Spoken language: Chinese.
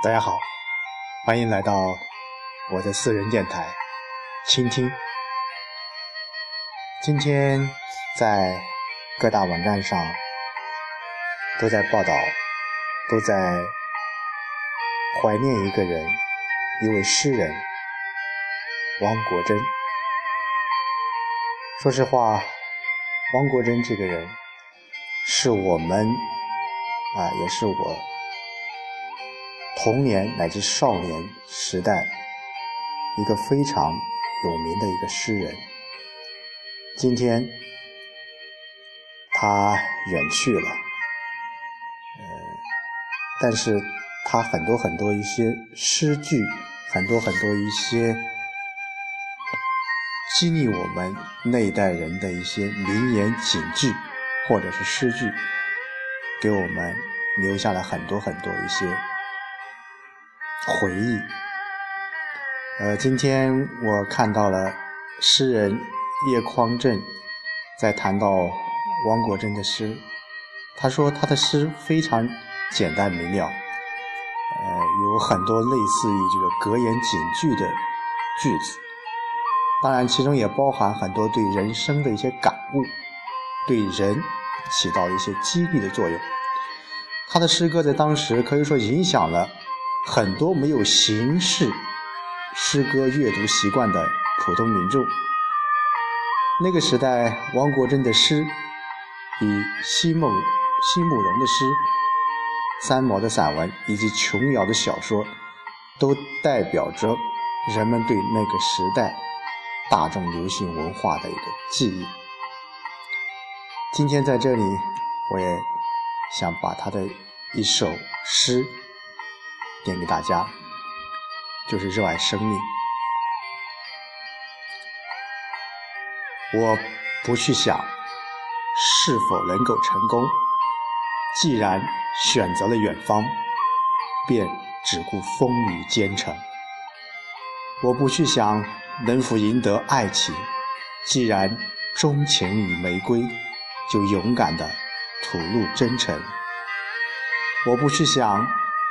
大家好，欢迎来到我的私人电台，倾听。今天在各大网站上都在报道，都在怀念一个人，一位诗人汪国真。说实话，汪国真这个人是我们啊，也是我。童年乃至少年时代，一个非常有名的一个诗人，今天他远去了，呃，但是他很多很多一些诗句，很多很多一些激励我们那一代人的一些名言警句，或者是诗句，给我们留下了很多很多一些。回忆，呃，今天我看到了诗人叶匡正在谈到汪国真的诗，他说他的诗非常简单明了，呃，有很多类似于这个格言警句的句子，当然其中也包含很多对人生的一些感悟，对人起到一些激励的作用。他的诗歌在当时可以说影响了。很多没有形式诗歌阅读习惯的普通民众，那个时代，王国珍的诗，以奚梦、奚慕容的诗、三毛的散文以及琼瑶的小说，都代表着人们对那个时代大众流行文化的一个记忆。今天在这里，我也想把他的一首诗。念给大家，就是热爱生命。我不去想是否能够成功，既然选择了远方，便只顾风雨兼程。我不去想能否赢得爱情，既然钟情于玫瑰，就勇敢的吐露真诚。我不去想。